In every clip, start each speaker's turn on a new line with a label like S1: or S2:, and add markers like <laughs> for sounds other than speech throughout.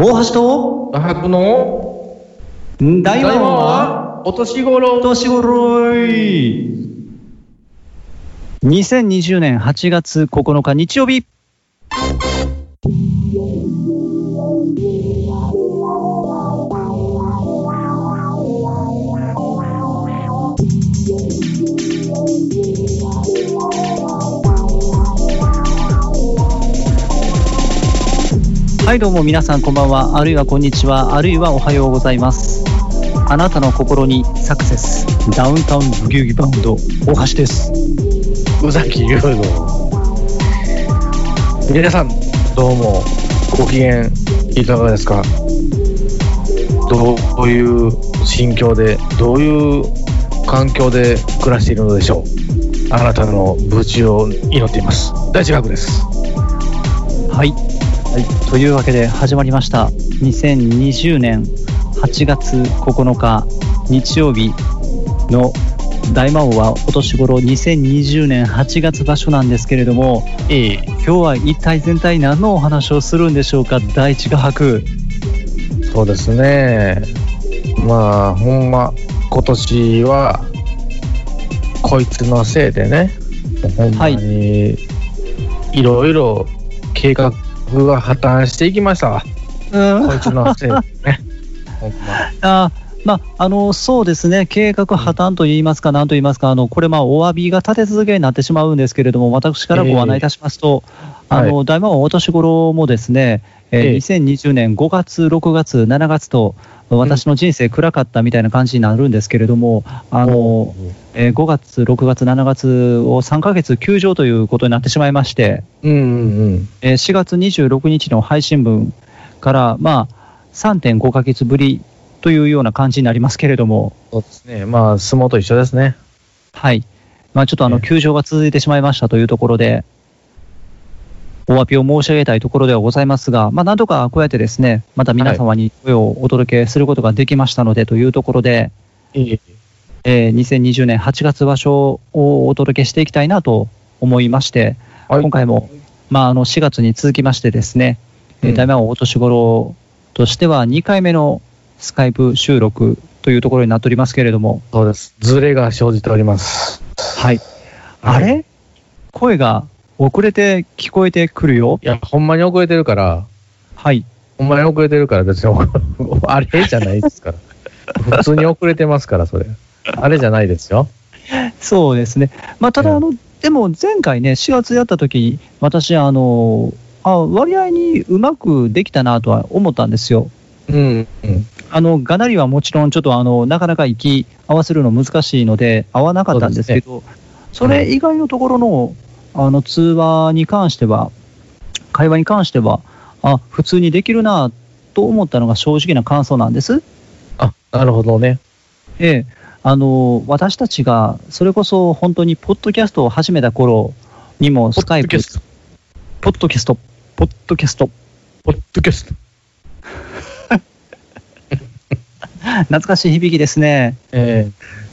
S1: 大橋と
S2: 画伯の
S1: 大
S2: 大魔
S1: 魔王は
S2: はお年頃。
S1: 年頃い。2020年8月9日日曜日はいどうも皆さんこんばんは。あるいはこんにちは。あるいはおはようございます。あなたの心にサクセス。ダウンタウンブギウギバウンド大橋です。
S2: 宇崎優の。皆さんどうも。ご機嫌いかがですか？どういう心境でどういう環境で暮らしているのでしょう？あなたの無事を祈っています。大地学です。
S1: はい、はい、というわけで始まりました。2020年8月9日日曜日の大魔王はお年頃2020年8月場所なんですけれども
S2: いい
S1: 今日は一体全体何のお話をするんでしょうか？第一画伯。
S2: そうですね。まあほんま今年はこいつのせいでねほんまにいろいろ計画が破綻していきましたわ。
S1: うん。
S2: こいつのせいでね。<laughs> ほんま。
S1: あまあ、あのそうですね、計画破綻といいますか、なんと言いますか、あのこれ、まあ、お詫びが立て続けになってしまうんですけれども、私からご案内いたしますと、あの大魔王お年頃もですね、えー
S2: ええ。
S1: 2020年5月、6月、7月と、私の人生暗かったみたいな感じになるんですけれども、あのえー5月、6月、7月を3ヶ月休場ということになってしまいまして、
S2: うんうんうん。
S1: えー4月26日の配信分から、まあ、3.5ヶ月ぶりというような感じになりますけれども、
S2: そうですね。まあ相撲と一緒ですね。
S1: はい。まあ、ちょっとあの、
S2: ええ。
S1: 休場が続いてしまいましたというところで、お詫びを申し上げたいところではございますが、まあ、なんとかこうやってですね、また皆様に声をお届けすることができましたのでというところで、
S2: いい
S1: えー2020年8月場所をお届けしていきたいなと思いまして、
S2: はい。
S1: 今回も、まあ、あの4月に続きましてですね、えー
S2: うん。
S1: 大魔王お年頃としては2回目のスカイプ収録というところになっておりますけれども、
S2: そうです。ズレが生じております。
S1: はい。あれ？声が遅れて聞こえてくるよ。
S2: いやほんまに遅れてるから
S1: はい。
S2: ほんまに遅れてるから別に <laughs> あれじゃないですから普通に遅れてますからそれあれじゃないですよ
S1: そうですね。まあ、ただ、
S2: うん
S1: あの、でも前回ね、4月やった時私、あの、あ割合にうまくできたなとは思ったんですよ。
S2: うんうん
S1: あの、がなりはもちろん、ちょっとあの、なかなか息合わせるの難しいので、合わなかったんですけど、それ以外のところの、あの、通話に関しては、会話に関しては、あ、普通にできるなと思ったのが正直な感想なんです。
S2: あなるほどね。
S1: ええ、あの私たちがそれこそ本当にポッドキャストを始めた頃にもスカイプ、
S2: ポッドキャスト。
S1: ポッドキャスト、ポッドキャスト、
S2: ポッドキャスト。<laughs>
S1: 懐かしい響きですね。
S2: え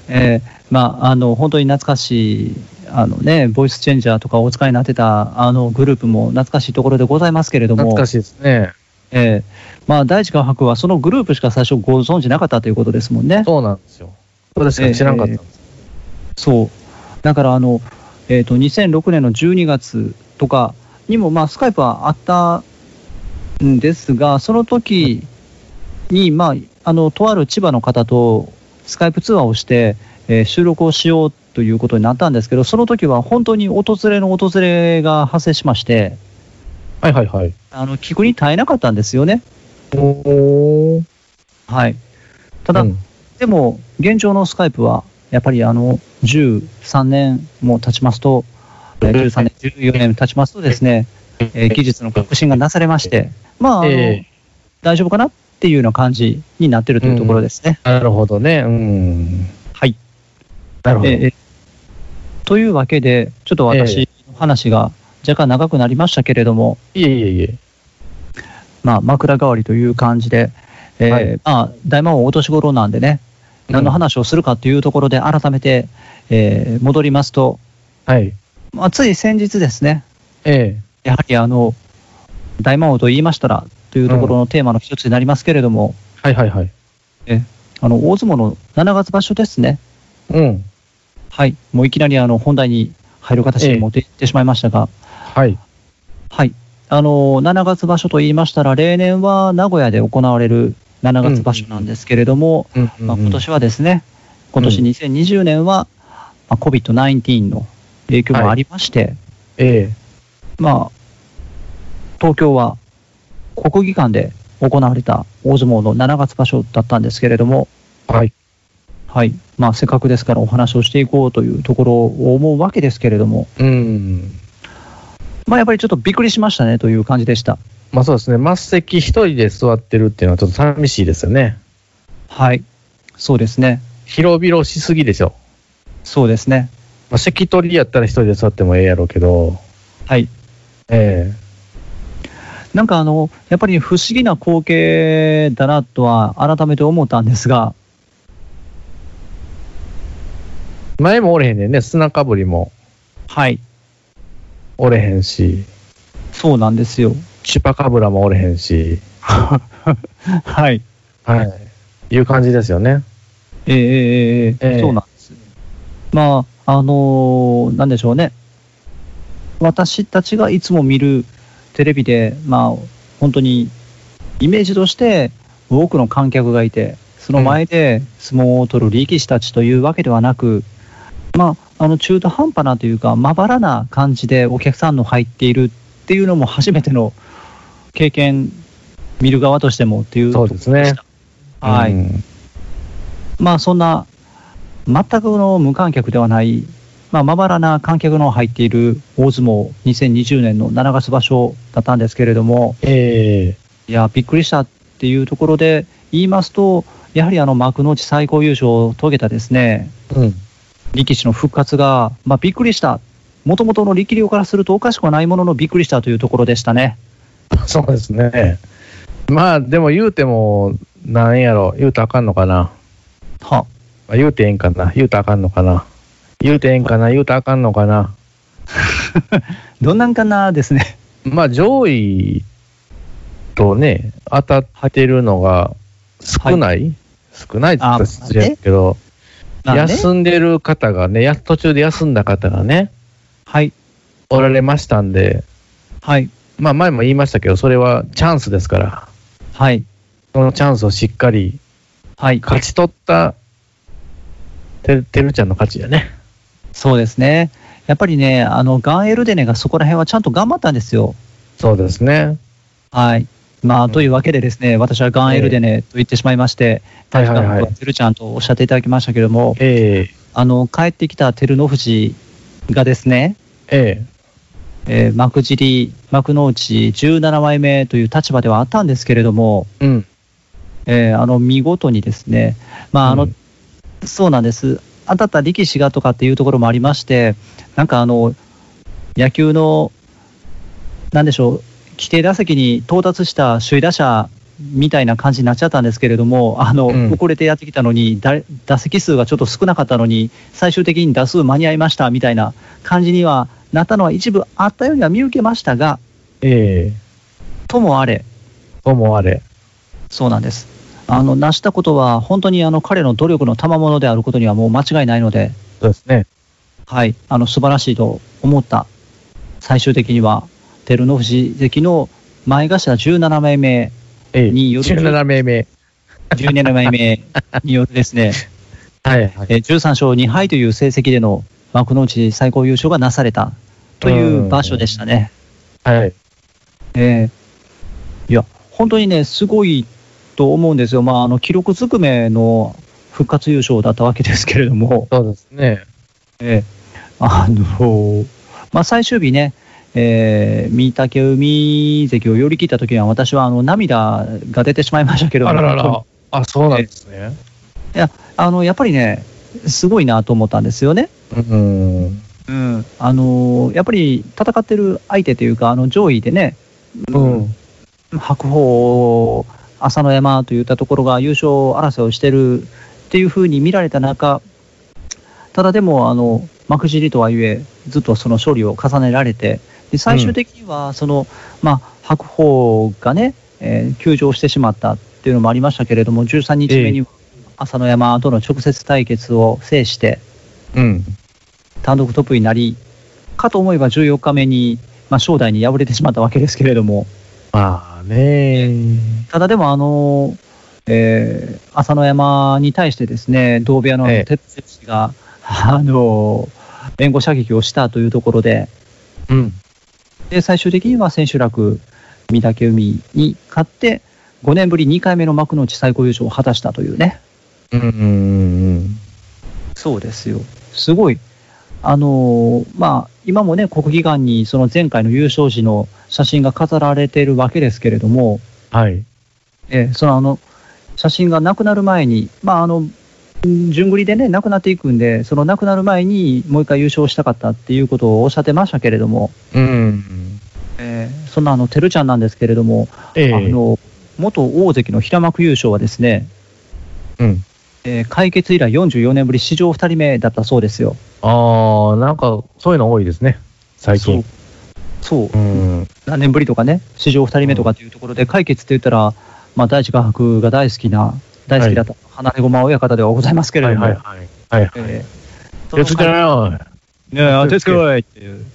S1: え。え、まあ、あの本当に懐かしい、あのね、ボイスチェンジャーとかお使いになってたあのグループも懐かしいところでございますけれども、
S2: 懐かしいですね。
S1: ええ。まあ、第一画伯はそのグループしか最初ご存知なかったということですもんね。
S2: そうなんですよ。知らんかったんです。
S1: そう。だから、あの、えっ、と、2006年の12月とかにも、まあ、スカイプはあったんですが、その時に、まあ、あの、とある千葉の方とスカイプ通話をして、えー収録をしようということになったんですけど、その時は本当に訪れの訪れが発生しまして、
S2: はいはいはい。
S1: あの、聞くに耐えなかったんですよね。はい。ただ、
S2: うん。
S1: でも、現状のスカイプは、やっぱりあの、13年も経ちますと、えー。13年、14年経ちますとですね、えー。技術の革新がなされまして、まあ、
S2: え
S1: 大丈夫かなっていうような感じになってるというところですね。
S2: なるほどね。うん。
S1: はい。
S2: なるほど、
S1: えーえーというわけで、ちょっと私の話が若干長くなりましたけれども、
S2: いえいえいえ。
S1: まあ、枕代わりという感じで、えー
S2: はい。
S1: まあ、大魔王お年頃なんでね、何の話をするかというところで、改めて、えー戻りますと、
S2: はい。
S1: まあ、つい先日ですね、
S2: え
S1: やはりあの大魔王と言いましたらというところのテーマの一つになりますけれども、
S2: えはいはいはい。
S1: あの大相撲の7月場所ですね、
S2: うん。
S1: はい、もういきなりあの本題に入る形に持っていってしまいましたが、
S2: はい。
S1: はい、あの7月場所と言いましたら、例年は名古屋で行われる7月場所なんですけれども、
S2: うん
S1: まあ、今年はですね、今年
S2: うん。
S1: 2020年は、まあ、COVID-19 の影響もありまして、
S2: え
S1: まあ、東京は国技館で行われた大相撲の7月場所だったんですけれども、
S2: えはい。
S1: はいまあ、せっかくですからお話をしていこうというところを思うわけですけれども、
S2: うん。
S1: まあ、やっぱりちょっとびっくりしましたねという感じでした。
S2: まあそうですね。末席一人で座ってるっていうのはちょっと寂しいですよね。
S1: はい、そうですね、
S2: 広々しすぎでしょ。
S1: そうですね、
S2: まあ、席取りやったら一人で座ってもええやろうけど、
S1: はい、
S2: え
S1: なんかあの、やっぱり不思議な光景だなとは改めて思ったんですが、
S2: 前もおれへんねんね、砂かぶりも。
S1: はい。
S2: おれへんし。
S1: そうなんですよ。
S2: チュパカブラもおれへんし。<laughs>
S1: はい。
S2: はい。いう感じですよね。
S1: えー、えー、え、そうなんです。まあ、あのー、なんでしょうね。私たちがいつも見るテレビで、まあ、本当にイメージとして多くの観客がいて、その前で相撲を取る力士たちというわけではなく、まあ、あの中途半端なというか、まばらな感じでお客さんの入っているっていうのも初めての経験、見る側としてもっていう
S2: そうですね
S1: ところでした。はい。
S2: うん
S1: まあそんな、全くの無観客ではない、まあまばらな観客の入っている大相撲2020年の7月場所だったんですけれども、
S2: ええ
S1: いや、びっくりしたっていうところで言いますと、やはりあの幕内最高優勝を遂げたですね、
S2: うん。
S1: 力士の復活が、まあびっくりした。もともとの力量からするとおかしくはないもののびっくりしたというところでしたね。<laughs>
S2: そうですね。まあ、でも言うても、なんやろ、言うたらあかんのかな。
S1: は、
S2: まあ、言うてええんかな。言うたらあかんのかな。言うてええんかな。言うたらあかんのかな。<laughs>
S1: どんなんかなですね。
S2: まあ、上位とね、当たってるのが少ない、少ないって言ったら失礼だけど、
S1: まあね
S2: 休んでる方がね、や途中で休んだ方がね、
S1: はい、
S2: おられましたんで、
S1: はい、
S2: まあ前も言いましたけど、それはチャンスですから、
S1: はい、
S2: そのチャンスをしっかり
S1: はい。
S2: 勝ち取った、ててるちゃんの勝ちやね。
S1: そうですね。やっぱりね、あの、ガンエルデネがそこら辺はちゃんと頑張ったんですよ。
S2: そうですね。
S1: はい。まあ、
S2: うん。
S1: というわけでですね、私はガンエルデネと言ってしまいまして、大使館てるちゃんとおっしゃっていただきましたけれども、
S2: え
S1: あの、帰ってきた照ノ富士がですね、
S2: ええ。
S1: えー幕尻、幕の内17枚目という立場ではあったんですけれども、
S2: えうん。
S1: えーあの、見事にですね、まあ、あの、
S2: うん
S1: そうなんです。当たった力士がとかっていうところもありまして、なんかあの、野球の、なんでしょう、規定打席に到達した首位打者みたいな感じになっちゃったんですけれども、あの、
S2: うん
S1: 遅れてやってきたのに、だ打席数がちょっと少なかったのに、最終的に打数間に合いましたみたいな感じにはなったのは一部あったようには見受けましたが、
S2: ええ
S1: ともあれ、
S2: ともあれ。
S1: そうなんです。あの、成したことは、本当にあの彼の努力の賜物であることにはもう間違いないので、
S2: そうですね。
S1: はい、あの素晴らしいと思った、最終的には、照ノ富士関の前頭17枚目、
S2: ええ
S1: による
S2: 17名目。
S1: 17枚目によるですね、<laughs>
S2: はいはい。
S1: えー13勝2敗という成績での幕内最高優勝がなされたという場所でしたね。
S2: はい。
S1: えーいや、本当にね、すごいと思うんですよ、まあ、あの記録ずくめの復活優勝だったわけですけれども。
S2: そうですね。
S1: ええあのまあ、最終日ね、えー、御嶽海関を寄り切った時には、私はあの涙が出てしまいましたけど
S2: あらら
S1: 本
S2: ら。あ、そうなんですね。
S1: 当にあのやっぱりね、すごいなと思ったんですよね。
S2: うん。
S1: うん、あのやっぱり戦ってる相手というか、あの上位でね、
S2: うん。
S1: 白鵬朝乃山といったところが優勝争いをしてるっていうふうに見られた中、ただでも、あの、幕尻とはいえ、ずっとその勝利を重ねられて、で最終的には、その、まあ、白鵬がね、えー休場してしまったっていうのもありましたけれども、13日目には朝乃山との直接対決を制して、
S2: うん。
S1: 単独トップになり、かと思えば14日目に、まあ、正代に敗れてしまったわけですけれども、
S2: まあね。
S1: ただでも、あのえー朝乃山に対してですね、同部屋の
S2: ええ
S1: 哲也氏が、あの援護射撃をしたというところで、
S2: うん。
S1: で最終的には千秋楽、御嶽海に勝って、5年ぶり2回目の幕内最高優勝を果たしたというね、
S2: うんうんうん。
S1: そうですよ、すごい、あのーまあ、今もね、国技館にその前回の優勝時の写真が飾られているわけですけれども、
S2: はい。
S1: えーそのあの写真がなくなる前に、まあ、あのん順繰りでね、なくなっていくんで、そのなくなる前にもう一回優勝したかったっていうことをおっしゃってましたけれども、
S2: うん。
S1: えーそんなあの、てるちゃんなんですけれども、
S2: ええ
S1: あの元大関の平幕優勝はですね、
S2: うん。
S1: えー解決以来44年ぶり、史上2人目だったそうですよ。
S2: ああ、なんか、そういうの多いですね。最近。
S1: そう、そう
S2: うん。
S1: 何年ぶりとかね、史上2人目とかっていうところで、解決って言ったら、まあ、大地画伯が大好きな、大好きだった、花ねごま親方ではございますけれども、
S2: はいはいはい。はいはい。
S1: えー
S2: 手つけなよ。
S1: ねえ、当てつけいっていう、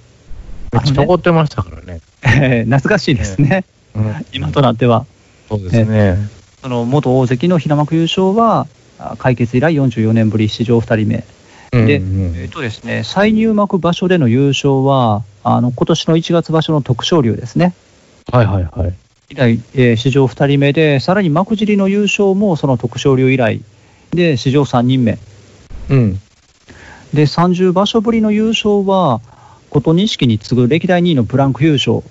S2: めっちゃ怒ってましたからね。
S1: えー懐かしいですね、
S2: うん。
S1: 今となっては。
S2: そうですね。
S1: その元大関の平幕優勝は、あ解決以来44年ぶり、史上2人目。で
S2: うん
S1: えっ、とですね、再入幕場所での優勝は、あの今年の1月場所の徳勝龍ですね。
S2: はいはいはい。
S1: 以来、えー史上2人目で、さらに幕尻の優勝もその徳勝龍以来で、史上3人目。
S2: うん。
S1: で、30場所ぶりの優勝は、琴錦に次ぐ歴代2位のブランク優勝。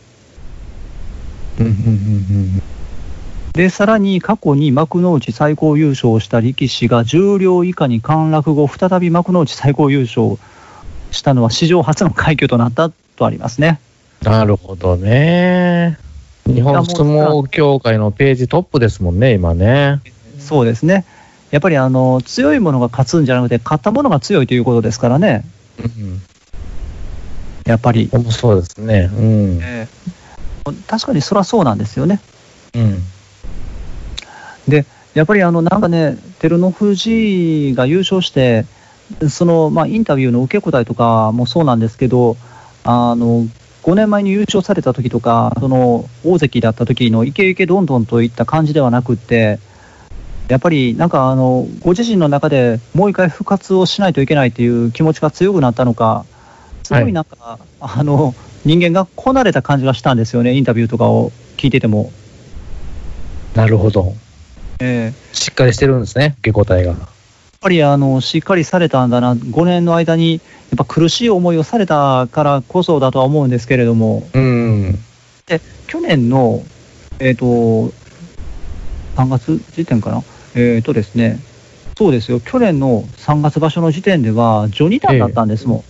S2: うんうんうん
S1: で、さらに過去に幕内最高優勝をした力士が重量以下に陥落後、再び幕内最高優勝したのは史上初の快挙となったとありますね。
S2: なるほどね。日本相撲協会のページトップですもんね、今ね。
S1: そうですね。やっぱりあの強いものが勝つんじゃなくて、勝ったものが強いということですからね、
S2: うん。
S1: やっぱり。
S2: 面そうですね。うん。
S1: えー確かにそりゃそうなんですよね。
S2: うん。
S1: で、やっぱりあのなんかね、照ノ富士が優勝して、そのまあ、インタビューの受け答えとかもそうなんですけど、あの5年前に優勝された時とか、その大関だった時のイケイケどんどんといった感じではなくって、やっぱりなんかあのご自身の中でもう一回復活をしないといけないという気持ちが強くなったのか、すごいなんか、あの人間がこなれた感じがしたんですよね、インタビューとかを聞いてても。
S2: なるほど。
S1: えー
S2: しっかりしてるんですね、受け答えが。
S1: やっぱりあのしっかりされたんだな、5年の間にやっぱ苦しい思いをされたからこそだとは思うんですけれども、
S2: うん。
S1: 去年の、えっと3月時点かな、えっとですね、そうですよ、去年の3月場所の時点では、ジョニダンだったんですも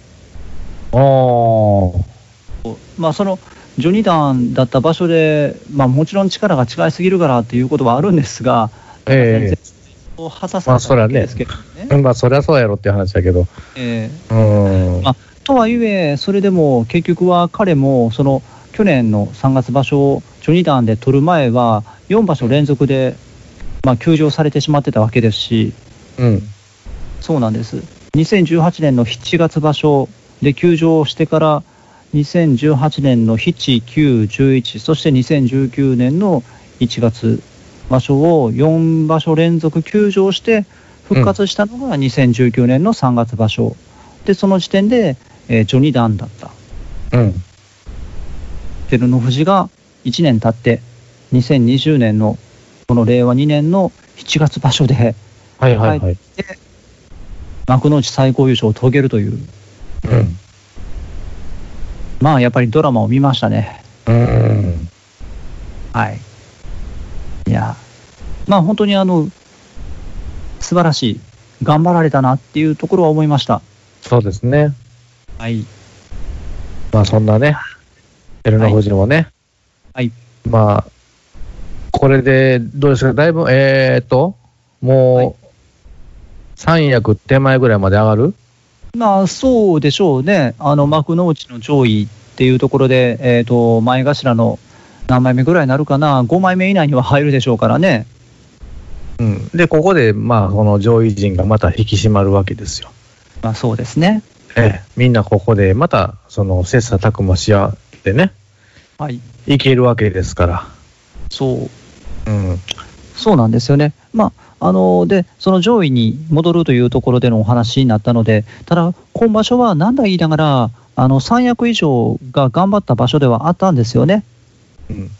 S1: ん。
S2: ああ。
S1: まあ、そのジョニダンだった場所で、まあ、もちろん力が違いすぎるからっていうことはあるんですが、
S2: え
S1: を果たされたわけですけどね。
S2: えまあ、そりゃそうやろって話だけど。
S1: ええ
S2: うん。
S1: まとはいえ、それでも結局は彼もその去年の3月場所をジョニダンで取る前は、4場所連続で、まあ、休場されてしまってたわけですし、
S2: うん。
S1: そうなんです。2018年の7月場所で休場してから、2018年の7、9、11、そして2019年の1月場所を4場所連続休場して復活したのが2019年の3月場所。で、その時点で、えージョニダンだった。
S2: うん。
S1: 照ノ富士が1年経って、2020年のこの令和2年の7月場所で
S2: はいはいはい。
S1: 幕内最高優勝を遂げるという、
S2: うん。
S1: まあやっぱりドラマを見ましたね。
S2: うん。
S1: はい。いや、まあ本当にあの、素晴らしい、頑張られたなっていうところは思いました。
S2: そうですね。
S1: はい。
S2: まあそんなね、照ノ富士もね、
S1: はい。
S2: まあ、これで、どうですか、だいぶ、えーっと、もう、三役手前ぐらいまで上がる？
S1: まあ、そうでしょうね。あの、幕の内の上位っていうところで、えっ、と、前頭の何枚目ぐらいになるかな、5枚目以内には入るでしょうからね。
S2: うん。で、ここで、まあ、この上位陣がまた引き締まるわけですよ。
S1: まあ、そうですね。
S2: ええ、みんなここで、また、その、切磋琢磨し合ってね、
S1: はい。
S2: いけるわけですから。
S1: そう。
S2: うん。
S1: そうなんですよね。まあ、あので、その上位に戻るというところでのお話になったので、ただ、今場所はなんだ言いながら、あの三役以上が頑張った場所ではあったんですよね。
S2: うん。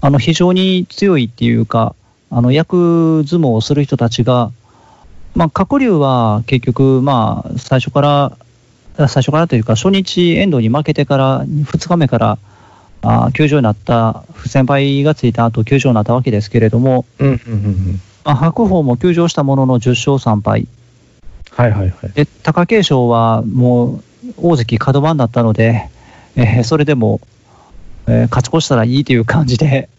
S1: あの非常に強いっていうか、あの役相撲をする人たちが、まあ、鶴竜は結局、まあ、最初から、最初からというか、初日、遠藤に負けてから、2日目から、あー休場になった、不先輩がついた後、休場になったわけですけれども、
S2: うん、うん、うん。
S1: まあ、白鵬も休場したものの10勝3敗、
S2: はいはいはい。
S1: で貴景勝はもう大関角番だったので、えーそれでも、えー勝ち越したらいいという感じで、8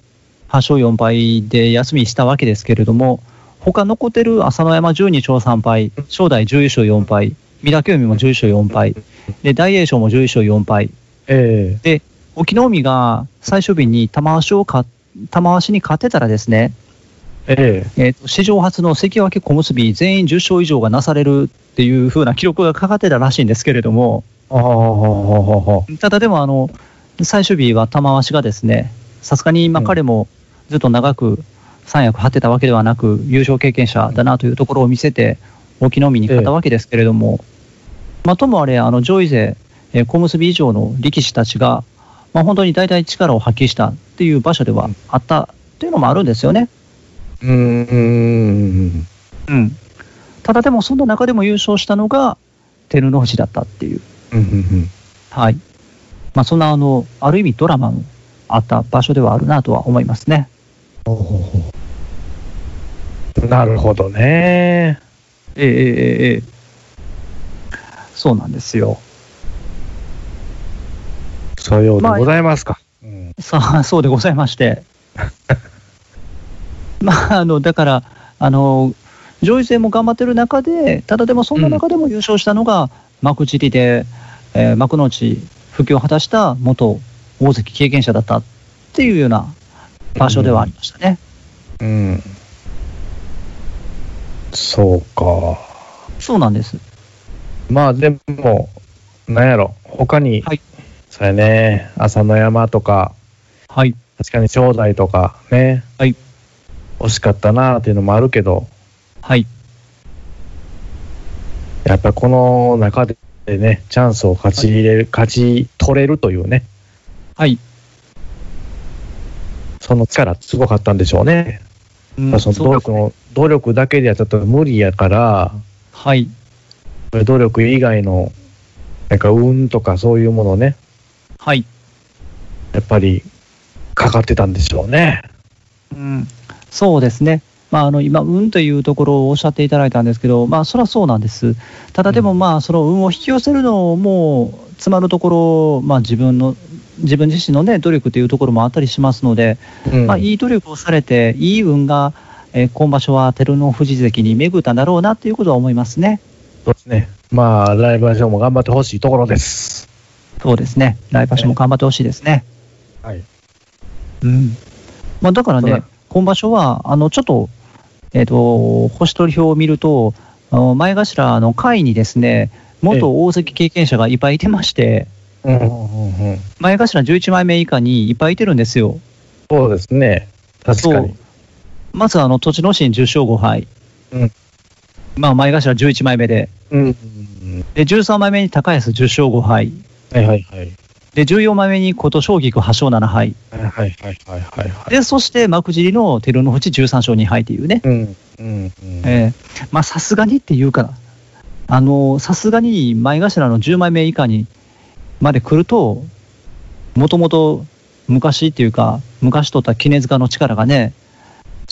S1: 勝4敗で休みしたわけですけれども、他残ってる朝乃山12勝3敗、正代11勝4敗、御嶽海も11勝4敗、で大栄翔も11勝4敗、
S2: え
S1: で隠岐の海が最終日に玉鷲をか玉鷲に勝ってたらですね、
S2: ええ。
S1: えーと史上初の関脇小結全員10勝以上がなされるっていう風な記録がかかってたらしいんですけれども、
S2: えあ
S1: ただでもあの最終日は玉鷲がですね、さすがにまあ
S2: うん
S1: 彼もずっと長く三役張ってたわけではなく、優勝経験者だなというところを見せて、隠岐の海に勝ったわけですけれども、まあ、ともあれ、あの上位勢、えー小結以上の力士たちが、まあ、本当に大体力を発揮したっていう場所ではあったっていうのもあるんですよね。
S2: うーん。
S1: うん、ただでも、そんな中でも優勝したのが照ノ富士だったっていう、
S2: うん、うん、
S1: はいまあ、そんなあのある意味ドラマのあった場所ではあるなとは思いますね。
S2: うん。なるほどね。
S1: ええええええそうなんですよ。
S2: そういうようでございますか。うん。
S1: さあ、そうでございまして。<laughs> まあ、あの、だから、あの、上位勢も頑張ってる中で、ただでもそんな中でも優勝したのが、幕尻で、えー幕の内復帰を果たした元大関経験者だったっていうような場所ではありましたね。
S2: うん。そうか。
S1: そうなんです。
S2: まあでも、なんやろ、他に、
S1: はい
S2: そうやね、朝の山とか、
S1: はい。
S2: 確かに正代とかね、
S1: はい
S2: 惜しかったなっていうのもあるけど、
S1: はい。
S2: やっぱりこの中でね、チャンスを勝ち入れる、勝ち取れるというね、
S1: はい。
S2: その力すごかったんでしょうね。
S1: うん
S2: その努力の、努力だけではちょっと無理やから、
S1: はい。
S2: 努力以外の、なんか運とかそういうものね、
S1: はい。
S2: やっぱりかかってたんでしょうね。
S1: うん、そうですね、まあ、あの今、運というところをおっしゃっていただいたんですけど、まあ、それはそうなんです、ただでも、
S2: うん
S1: まあ、その運を引き寄せるのも、つまるところ、まあ、自分の自分自身の、ね、努力というところもあったりしますので、
S2: うん
S1: まあ、いい努力をされて、いい運が、えー今場所は照ノ富士関に巡ったんだろうなということは思いますね。
S2: そうですね。まあ、ライブショーも頑張ってほしいところです。
S1: そうですね、来場所も頑張ってほしいですね。
S2: はい。
S1: うんまあ、だからね、今場所は、あのちょっと、えっ、と、星取り表を見ると、前頭の会にですね、元大関経験者がいっぱいいてまして、
S2: うんうんうんうん。
S1: 前頭11枚目以下にいっぱいいてるんですよ。
S2: そうですね。確かに。
S1: まず、あの、栃ノ心10勝5敗。
S2: うん
S1: まあ、前頭11枚目で。
S2: うんうんうん。
S1: で、13枚目に高安10勝5敗。
S2: はいはいはい。
S1: で、14枚目に琴奨菊8勝7敗。
S2: はいはいはいはいはいはい。
S1: で、そして幕尻の照ノ富士13勝2敗っていうね。
S2: うんうんうん。
S1: ええまあさすがにっていうか、あのさすがに前頭の10枚目以下にまで来ると、もともと昔っていうか、昔取った杵塚の力がね、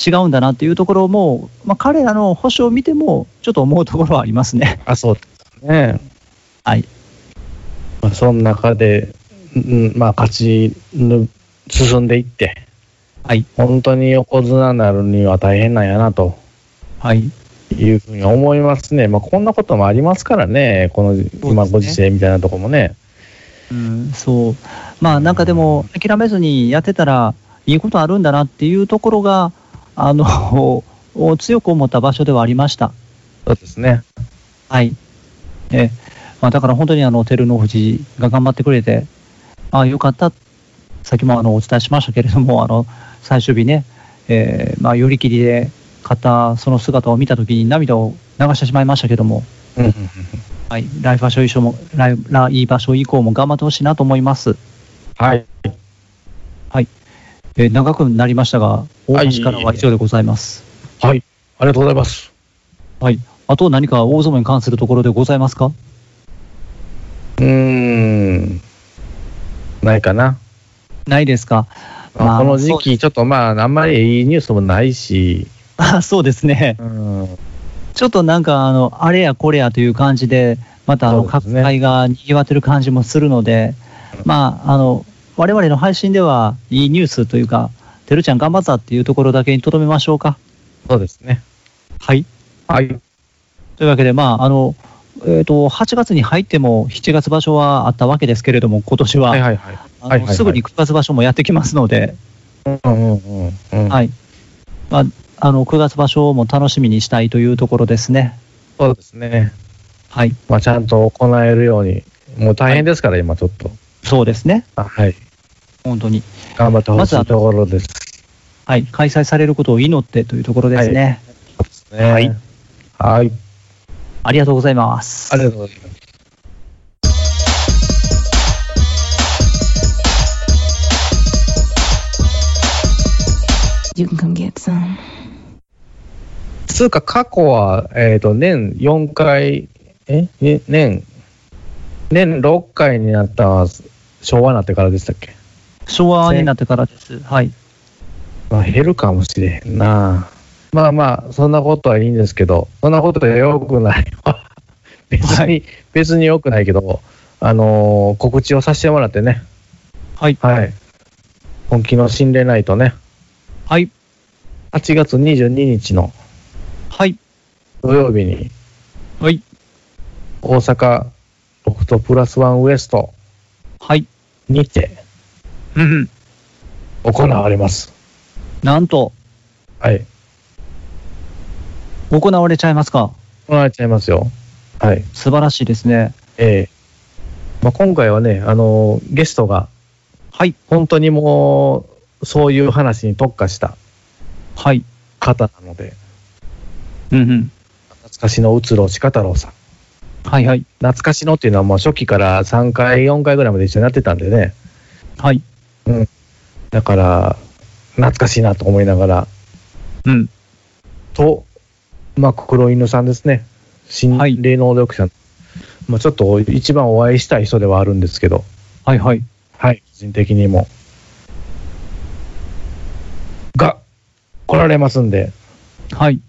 S1: 違うんだなっていうところも、まあ、彼らの星を見ても、ちょっと思うところはありますね。<laughs>
S2: あ、そうですね。
S1: はい。
S2: まあ、その中で、うん、まあ、勝ちぬ、進んでいって、
S1: はい。
S2: 本当に横綱になるには大変なんやなと
S1: はい。
S2: いうふうに思いますね。まあ、こんなこともありますからね、この今ご時世みたいなとこもね。
S1: うん、そう。まあなんかでも、諦めずにやってたらいいことあるんだなっていうところが、あの、を <laughs> 強く思った場所ではありました。
S2: そうですね。
S1: はい。えまあ、だから本当にあの、照ノ富士が頑張ってくれて、ああ、よかった。さっきもあの、お伝えしましたけれども、あの、最終日ね、えーまあ、寄り切りで勝ったその姿を見たときに涙を流してしまいましたけども、はい。来場所以上も、来、来場所以降も頑張ってほしいなと思います。
S2: はい。
S1: えー長くなりましたが、大橋からは以上でございます。
S2: はい。ありがとうございます。
S1: はい。あと何か大相撲に関するところでございますか？
S2: うーん。ないかな。
S1: ないですか？まあ
S2: この時期、ちょっとまあ、あんまりいいニュースもないし、
S1: あそうですね。
S2: うん。
S1: ちょっとなんか、あの、あれやこれやという感じで、またあの、各界が賑わってる感じもするので、まあ、あの、我々の配信では、いいニュースというか、てるちゃん頑張ったっていうところだけにとどめましょうか。
S2: そうですね。
S1: はい。
S2: はい。
S1: というわけで、まあ、あの、えっ、と、8月に入っても7月場所はあったわけですけれども、今年は、すぐに9月場所もやってきますので、
S2: うんうんうんうん。
S1: はい。まあ、あの、9月場所も楽しみにしたいというところですね。
S2: そうですね。
S1: はい。
S2: まあ、ちゃんと行えるように、もう大変ですから、今ちょっと。
S1: そうですね。
S2: あはい。
S1: 本当に。
S2: 頑張ってほし
S1: まずはい
S2: ところです。
S1: はい。開催されることを祈ってというところですね。
S2: そうですね。
S1: はい。
S2: はい。
S1: ありがとうございます。
S2: ありがとうございます。
S3: You can come get some.
S2: つうか、過去は、えっ、と、年4回、え？え？年、年6回になったのは昭和になってからでしたっけ？
S1: 昭和になってからです。はい。
S2: まあ、減るかもしれへんな。まあまあ、そんなことはいいんですけど、そんなことは良くないわ。<laughs> 別に、
S1: はい
S2: 別に良くないけど、あのー告知をさせてもらってね。
S1: はい。
S2: はい。本気の心霊ナイトね。
S1: はい。
S2: 8月22日の
S1: はい。
S2: 土曜日に、
S1: はい。
S2: 大阪ロフトプラスワンウエスト
S1: はい。
S2: にて
S1: うんうん。
S2: 行われます。
S1: なんと、
S2: はい。
S1: 行われちゃいますか？
S2: 行われちゃいますよ。はい。
S1: 素晴らしいですね。
S2: ええまあ、今回はね、あのーゲストが
S1: はい。
S2: 本当にもう、そういう話に特化した
S1: はい。
S2: 方なので、
S1: うんうん。
S2: 懐かしのうつろしか太郎さん。
S1: はいはい。
S2: 懐かしのっていうのはもう初期から3回、4回ぐらいまで一緒になってたんでね。
S1: はい。
S2: だから、懐かしいなと思いながら、
S1: うん。
S2: と、まあ、黒犬さんですね。心
S1: はい
S2: 霊能力者。まあ、ちょっと一番お会いしたい人ではあるんですけど、
S1: はいはい。
S2: はい、個人的にも。が、来られますんで、
S1: はい。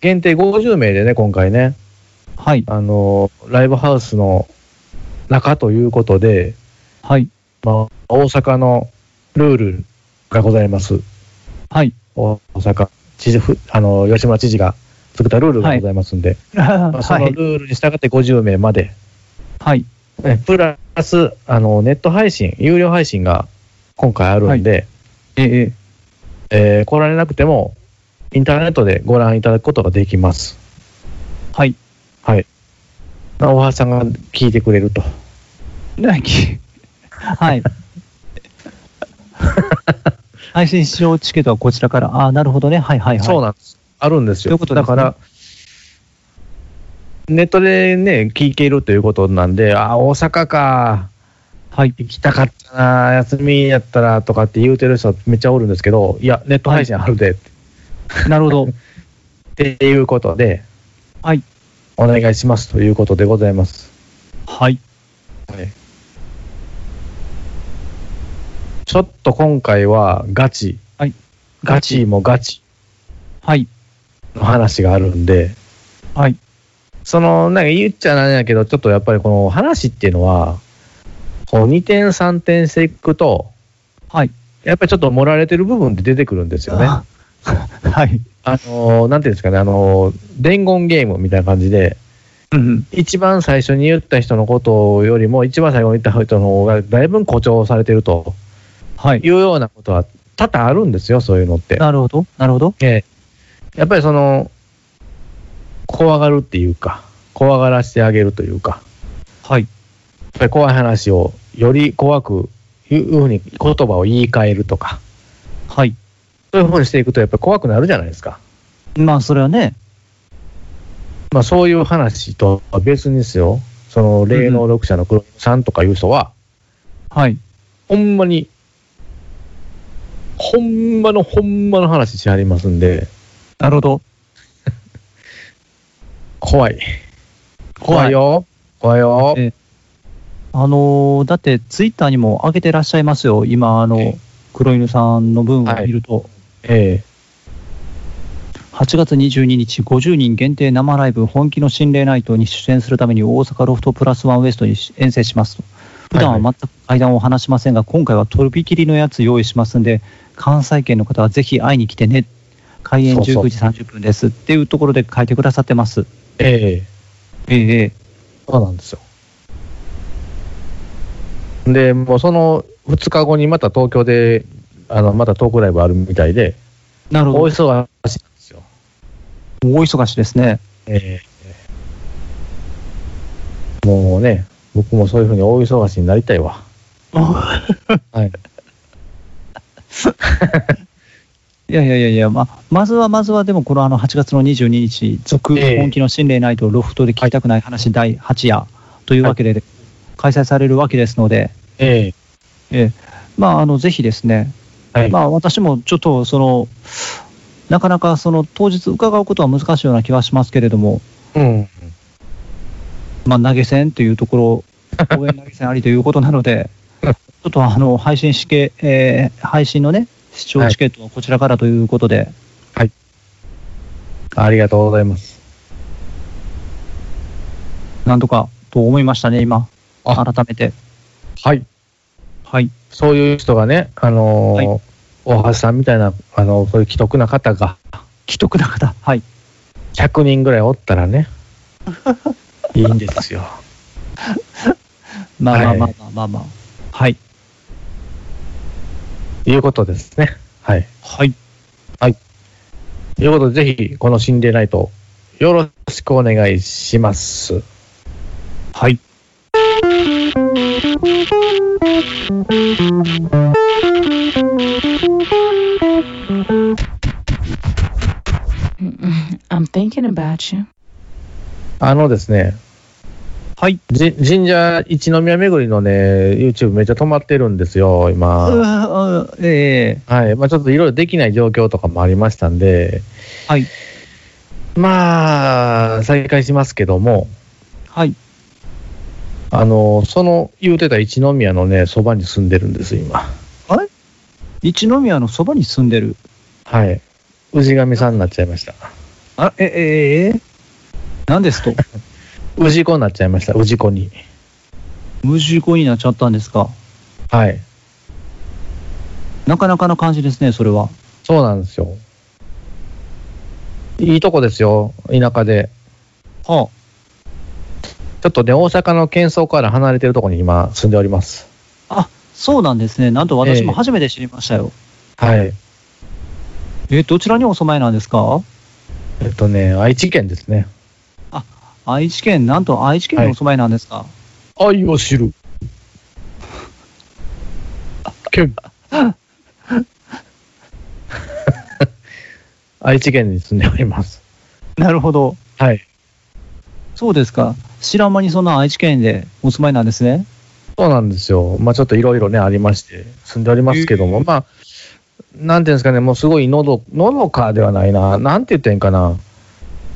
S2: 限定50名でね、今回ね、
S1: はい。
S2: あの、ライブハウスの中ということで、
S1: はい。
S2: まあ、大阪のルールがございます。
S1: はい。
S2: 大阪知事府、あの、吉村知事が作ったルールがございますんで、<laughs> まあ、そ
S1: はい。
S2: のルールに従って50名まで、
S1: はい。
S2: えプラス、あの、ネット配信、有料配信が今回あるんで、
S1: ええ。
S2: えー来られなくても、インターネットでご覧いただくことができます。
S1: はい。
S2: はい。まあ大橋さんが聞いてくれると。
S1: はい。<laughs> 配信視聴チケットはこちらから。ああ、なるほどね。はいはいはい。
S2: そうなんです。あるんですよ。
S1: ということね
S2: だから、ネットでね、聞けるということなんで、あ、大阪か、
S1: はい。
S2: 行きたかったな、休みやったらとかって言うてる人めっちゃおるんですけど、いや、ネット配信あるで、<laughs>
S1: なるほど。
S2: っていうことで、
S1: はい。
S2: お願いしますということでございます。
S1: はい。
S2: ちょっと今回はガチ、ガチもガチ
S1: はい。
S2: の話があるんで、
S1: はい。
S2: その、なんか言っちゃなんやけど、ちょっとやっぱりこの話っていうのは、こう2点3点していくと、
S1: はい。
S2: やっぱりちょっと盛られてる部分って出てくるんですよね。
S1: あ <laughs> はい。
S2: あのーなんていうんですかね、あのー伝言ゲームみたいな感じで、
S1: うん。
S2: 一番最初に言った人のことよりも、一番最後に言った人の方がだいぶ誇張されてると
S1: はい
S2: い。うようなことは多々あるんですよ、そういうのって。
S1: なるほど。なるほど。
S2: ええやっぱりその、怖がるっていうか、怖がらせてあげるというか、
S1: はい。
S2: やっぱり怖い話をより怖くいうふうに言葉を言い換えるとか、
S1: はい。
S2: そういうふうにしていくとやっぱり怖くなるじゃないですか。
S1: まあ、それはね、
S2: まあそういう話とは別にですよ、その霊能力者の黒犬さんとかいう人は、
S1: はい。
S2: ほんまに、ほんまのほんまの話しはりますんで、
S1: なるほど。<laughs>
S2: 怖い。怖いよ。怖いよ。
S1: えあのーだって、ツイッターにも上げてらっしゃいますよ。今、あの
S2: え、
S1: 黒犬さんの分を見ると、
S2: え
S1: 8月22日、50人限定生ライブ、本気の心霊ナイトに出演するために大阪ロフトプラスワンウエストに遠征しますと。普段は全く階段を話しませんが、今回はとびきりのやつ用意しますんで、関西圏の方はぜひ会いに来てね。開演
S2: そうそう
S1: 19時30分ですっていうところで書いてくださってます。
S2: えええ
S1: ええええ
S2: そうなんですよ。で、もうその2日後にまた東京で、あの、またトークライブあるみたいで、大
S1: なるほど。
S2: 忙しいんですよ。
S1: 大忙しですね。
S2: ええもうね、僕もそういうふうに大忙しになりたいわ。はい。<laughs>
S1: いやいやいやいや、まあ、まずはまずはでもこのあの8月の22日、続
S2: ええ
S1: 本気の心霊ナイトロフトで聞きたくない話第8夜というわけで、開催されるわけですので、
S2: ええ
S1: ええまあ、あのぜひですね、
S2: はい。
S1: まあ、私もちょっとその、なかなかその当日伺うことは難しいような気はしますけれども、
S2: うん。
S1: まあ、投げ銭というところ、<laughs> 応援投げ銭ありということなので、ちょっとあの配信しけ、えー配信のね、視聴チケットはこちらからということで、
S2: ありがとうございます。
S1: なんとかと思いましたね、今、
S2: あ
S1: 改めて。
S2: はい。
S1: はい。
S2: そういう人がね、あのー
S1: は
S2: 大橋さんみたいな、あのそういう既得な方が、
S1: 既得な方？はい。
S2: 100人ぐらいおったらね、<laughs> いいんですよ。
S1: まあまあまあ
S2: はい
S1: まあまあまあ。はい。
S2: いうことですね。はい。
S1: はい。
S2: ということで、ぜひ、この心霊ナイト、よろしくお願いします。
S1: はい。<laughs>
S3: I'm thinking about you.
S2: あのですね、
S1: はい。
S2: じ神社一宮巡りのね、YouTube めっちゃ止まってるんですよ、今。
S1: うーええ
S2: はい。まあちょっといろいろできない状況とかもありましたんで、
S1: はい。
S2: まあ、再開しますけども、
S1: はい。
S2: あの、その言うてた一宮のね、そばに住んでるんです、今。
S1: 一宮のそばに住んでる？
S2: はい。氏神さんになっちゃいました。
S1: あ、え、え、ええ？何ですと？<laughs>
S2: 氏子になっちゃいました、氏子に。
S1: 無事故になっちゃったんですか？
S2: はい。
S1: なかなかの感じですね、それは。
S2: そうなんですよ。いいとこですよ、田舎で。
S1: は
S2: ちょっとね、大阪の喧騒から離れてるところに今住んでおります。
S1: あ。あ、そうなんですね。なんと私も
S2: ええ
S1: 初めて知りましたよ。
S2: はい。
S1: え、どちらにお住まいなんですか？
S2: えっとね、愛知県ですね。
S1: 愛知県、なんと愛知県にお住まいなんですか、
S2: 愛を知る。県。<laughs> 愛知県に住んでおります。
S1: なるほど。
S2: はい。
S1: そうですか。知らん間にそんな愛知県でお住まいなんですね。
S2: そうなんですよ。まあちょっといろいろね、ありまして、住んでおりますけども、まあ、なんていうんですかね、もうすごいのど、のどかではないな。なんて言ってんかな。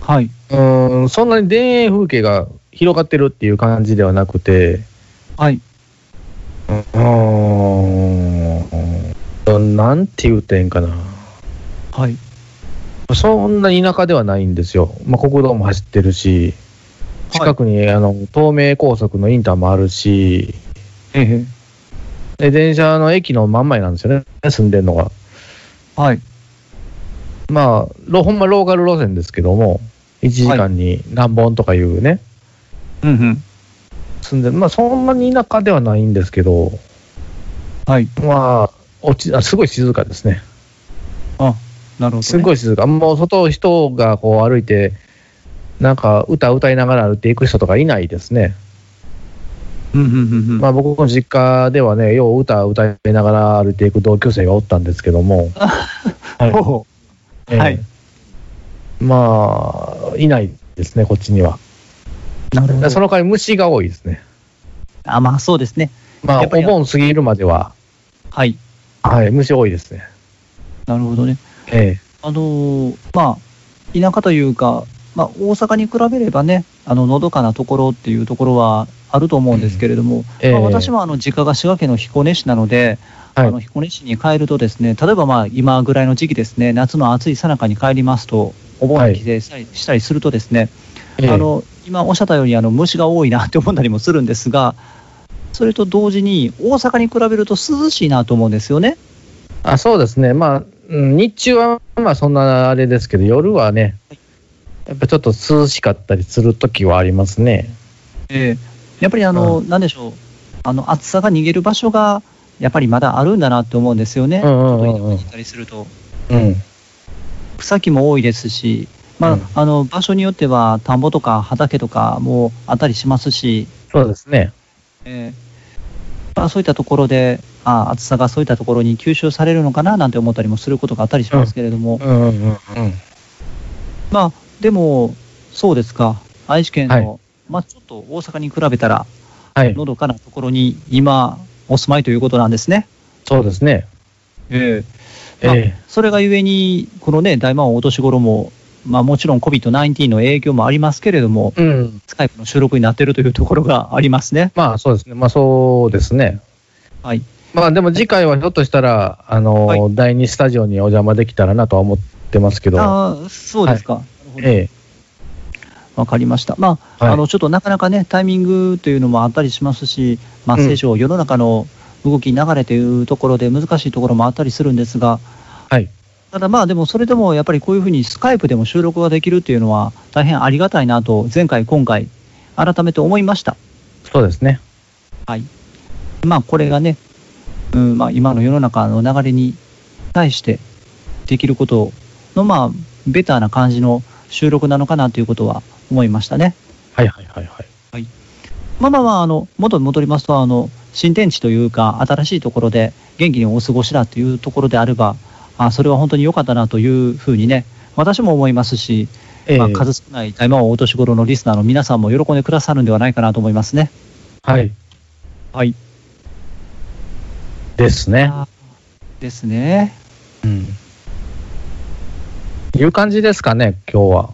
S1: はい。
S2: うーん、そんなに田園風景が広がってるっていう感じではなくて、
S1: はい。
S2: うーん、なんて言うてんかな。
S1: はい。
S2: そんな田舎ではないんですよ。まあ、国道も走ってるし、近くに、あの東名高速のインターもあるし、
S1: ええ。
S2: で、電車の駅の真ん前なんですよね、住んでるのが。
S1: はい。
S2: まあ、ロほんまローカル路線ですけども、1時間に何本とかいうね、
S1: うんうん。
S2: 住んでる、まあ、そんなに田舎ではないんですけど、
S1: はい。
S2: まあ、落ちあすごい静かですね。
S1: あ、なるほど、ね。
S2: すごい静か。もう外、人がこう歩いて、なんか歌歌いながら歩いていく人とかいないですね。
S1: うんうんうんうん。
S2: まあ僕の実家ではね、よう歌歌いながら歩いていく同級生がおったんですけども、<laughs> はい
S1: ほう
S2: ええ
S1: はい
S2: まあ、いないですね、こっちには。
S1: なるほど。
S2: その代わり虫が多いですね。
S1: あ、まあそうですね。
S2: まあ、お盆過ぎるまでは、
S1: はい。
S2: はい、虫多いですね。
S1: なるほどね。
S2: え
S1: あのーまあ、田舎というか、まあ、大阪に比べればね、あの、のどかなところっていうところはあると思うんですけれども、
S2: ええ
S1: まあ、私もあの、実家が滋賀県の彦根市なので、
S2: はい。
S1: あの彦根市に帰るとですね、例えばまあ、今ぐらいの時期ですね、夏の暑い最中に帰りますと、お盆に帰省したり,、したりするとですね、
S2: ええ。
S1: あの、今おっしゃったように、あの、虫が多いなって思ったりもするんですが、それと同時に、大阪に比べると涼しいなと思うんですよね。
S2: あそうですね、まあ、うん日中はまあそんなあれですけど、夜はね、やっぱちょっと涼しかったりするときはありますね。
S1: ええやっぱりあの、なんでしょう、あの暑さが逃げる場所がやっぱりまだあるんだなって思うんですよね、
S2: うんうんうんうん
S1: ちょっと田舎に行ったりすると。
S2: うん。
S1: 草木も多いですし、まあ
S2: うん
S1: あの場所によっては田んぼとか畑とかもあったりしますし、
S2: そうですね。
S1: ええまあ、そういったところで、あ暑さがそういったところに吸収されるのかななんて思ったりもすることがあったりしますけれども、
S2: うんうんうんうん。
S1: まあでも、そうですか、愛知県の、
S2: はい
S1: まあ、ちょっと大阪に比べたら、
S2: はい。
S1: のどかなところに今、お住まいということなんですね。
S2: そうですね。
S1: えまあ
S2: ええ
S1: それがゆえに、このね、大魔王お年頃も、まあ、もちろん COVID-19 の影響もありますけれども、
S2: うん。
S1: スカイプの収録になっているというところがありますね。
S2: まあそうですね。まあそうですね。
S1: はい。
S2: まあでも次回はひょっとしたら、あの、
S1: はい
S2: 第2スタジオにお邪魔できたらなとは思ってますけど、
S1: ああ、そうですか。なるほど
S2: ええ
S1: わかりました。まあ、
S2: はい
S1: あの、ちょっとなかなかね、タイミングというのもあったりしますし、まあ、
S2: うん
S1: 聖書、世の中の動き、流れというところで難しいところもあったりするんですが、
S2: はい。
S1: ただまあでもそれでもやっぱりこういうふうにスカイプでも収録ができるっていうのは大変ありがたいなと前回今回改めて思いました。
S2: そうですね。
S1: はい。まあこれがね、うんまあ今の世の中の流れに対してできることのまあベターな感じの収録なのかなということは思いましたね。
S2: はいはいはいはい。
S1: まあまあまああの元に戻りますとあの新天地というか新しいところで元気にお過ごしだというところであればあそれは本当に良かったなというふうにね私も思いますし、
S2: ええ
S1: まあ、数少ない大魔王お年頃のリスナーの皆さんも喜んでくださるんではないかなと思いますね。
S2: はい。
S1: はい。
S2: ですね。
S1: あですね。
S2: うん。いう感じですかね、今日は。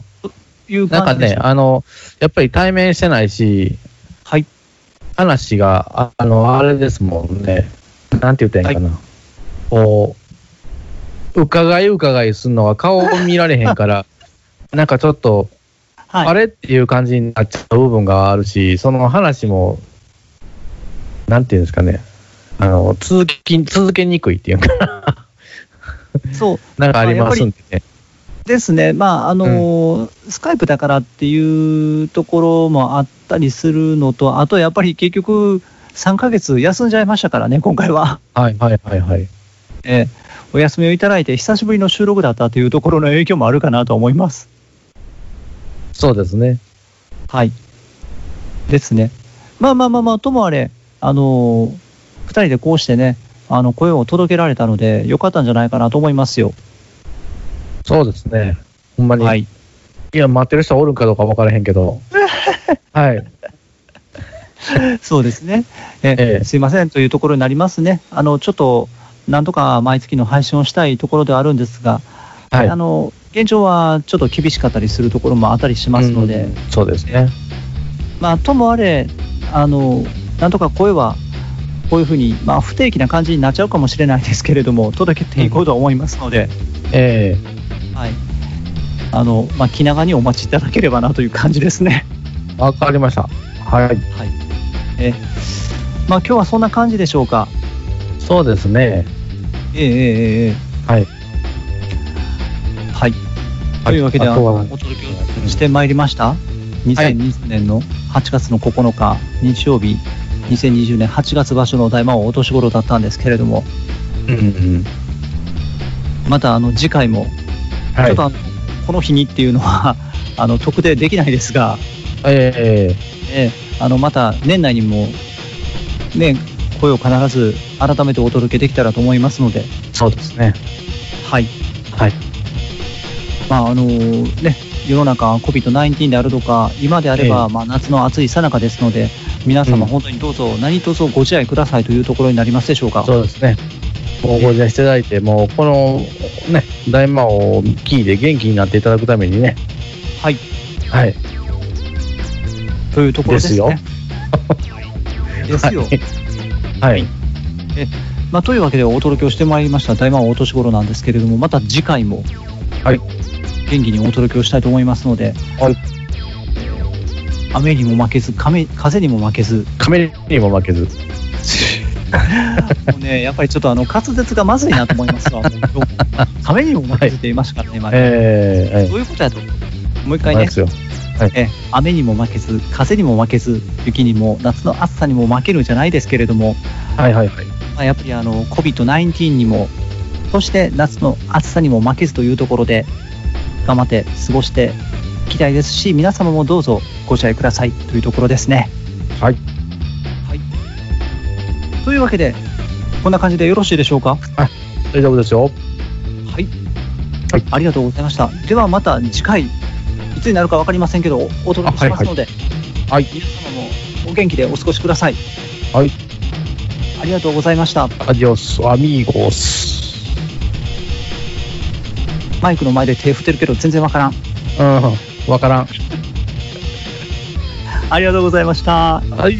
S1: いう
S2: なんかね、あの、やっぱり対面してないし、
S1: はい。
S2: 話が、ああの、あれですもんね。なんて言ったらいいんかな。こう、伺い伺いするのが顔を見られへんから、<laughs> なんかちょっと、
S1: はい、
S2: あれっていう感じになっちゃう部分があるし、その話も、なんていうんですかね。あの、続き、続けにくいっていうかな、
S1: そう <laughs>
S2: なんかありますんでね。
S1: ですね、まああのスカイプだからっていうところもあったりするのと、あとやっぱり結局、3ヶ月休んじゃいましたからね、今回は。
S2: はいはいはいはい。
S1: えーお休みをいただいて、久しぶりの収録だったというところの影響もあるかなと思います。
S2: そうですね。
S1: はい。ですね。まあまあまあまあ、ともあれ、あのー二人でこうしてね、あの声を届けられたので、よかったんじゃないかなと思いますよ。
S2: そうですね。ほんまに。、
S1: はいい。
S2: や、待ってる人おるんかどうか分からへんけど。<laughs> はい。
S1: そうですね。え
S2: ええ
S1: すいませんというところになりますね。あの、ちょっと、なんとか毎月の配信をしたいところではあるんですが、
S2: はい。
S1: あの、現状はちょっと厳しかったりするところもあったりしますので、
S2: うんそうですね。
S1: まあ、ともあれ、あの、なんとか声は、こういうふうに、まあ、不定期な感じになっちゃうかもしれないですけれども、届けていこうと思いますので、
S2: え
S1: はい。あの、まあ、気長にお待ちいただければなという感じですね。
S2: えわかりました。はい。
S1: はい。え、まあ、今日はそんな感じでしょうか？
S2: そうですね。
S1: ええええええ
S2: はい。
S1: はい。というわけで、あのお届けをしてまいりました。2020年の8月の9日、日曜日、2020年8月場所の大魔王お年頃だったんですけれども、
S2: うんうん。
S1: またあの次回も、
S2: はい
S1: ちょっと。あのこの日にっていうのは <laughs> あの特定できないですが、
S2: え
S1: ええあのまた年内にも、ね、声を必ず改めてお届けできたらと思いますので、
S2: ー、そうですね。
S1: はい。
S2: はい。
S1: まああのね、世の中 COVID-19 であるとか、今であれば、
S2: え
S1: まあ、夏の暑い最中ですので、皆様
S2: うん
S1: 本当にどうぞ何卒ご自愛くださいというところになりますでしょうか。
S2: そうですね。ご自愛していただいて、もうこのね、大魔王を聞いて元気になっていただくためにね。
S1: はい。
S2: はい。
S1: というところですね。
S2: ですよ
S1: ですよ。<laughs>
S2: はい。
S1: まあ、というわけでお届けをしてまいりました大魔王お年頃なんですけれども、また次回も、
S2: はい
S1: 元気にお届けをしたいと思いますので、
S2: はい
S1: 雨にも負けず、風風にも負けず、
S2: カメにも負けず。
S1: もうね、やっぱりちょっとあの滑舌がまずいなと思いますわ、<laughs> もう今日も雨にも負けて言いましたからね、今ね。
S2: えー、え
S1: どういうことやと、もう一
S2: ー、
S1: 回ね
S2: そうで、すよ。
S1: え雨にも負けず、風にも負けず、雪にも、夏の暑さにも負けるじゃないですけれども、
S2: はいはいはい。
S1: まあ、やっぱりあの COVID-19 にも、そして夏の暑さにも負けずというところで、頑張って過ごしていきたいですし、皆様もどうぞご自愛くださいというところですね。
S2: はい。
S1: はい、というわけで、こんな感じでよろしいでしょうか？
S2: 大丈夫ですよ。
S1: はい、
S2: はい
S1: ありがとうございました。ではまた次回、いつになるか分かりませんけど、おお届けしますので、
S2: はい。
S1: 皆様もお元気でお過ごしください。
S2: はい。
S1: ありがとうございました。
S2: アディオス、アミーゴス。
S1: マイクの前で手振ってるけど全然わからん。
S2: うん、わからん。<laughs>
S1: ありがとうございました。
S2: はい。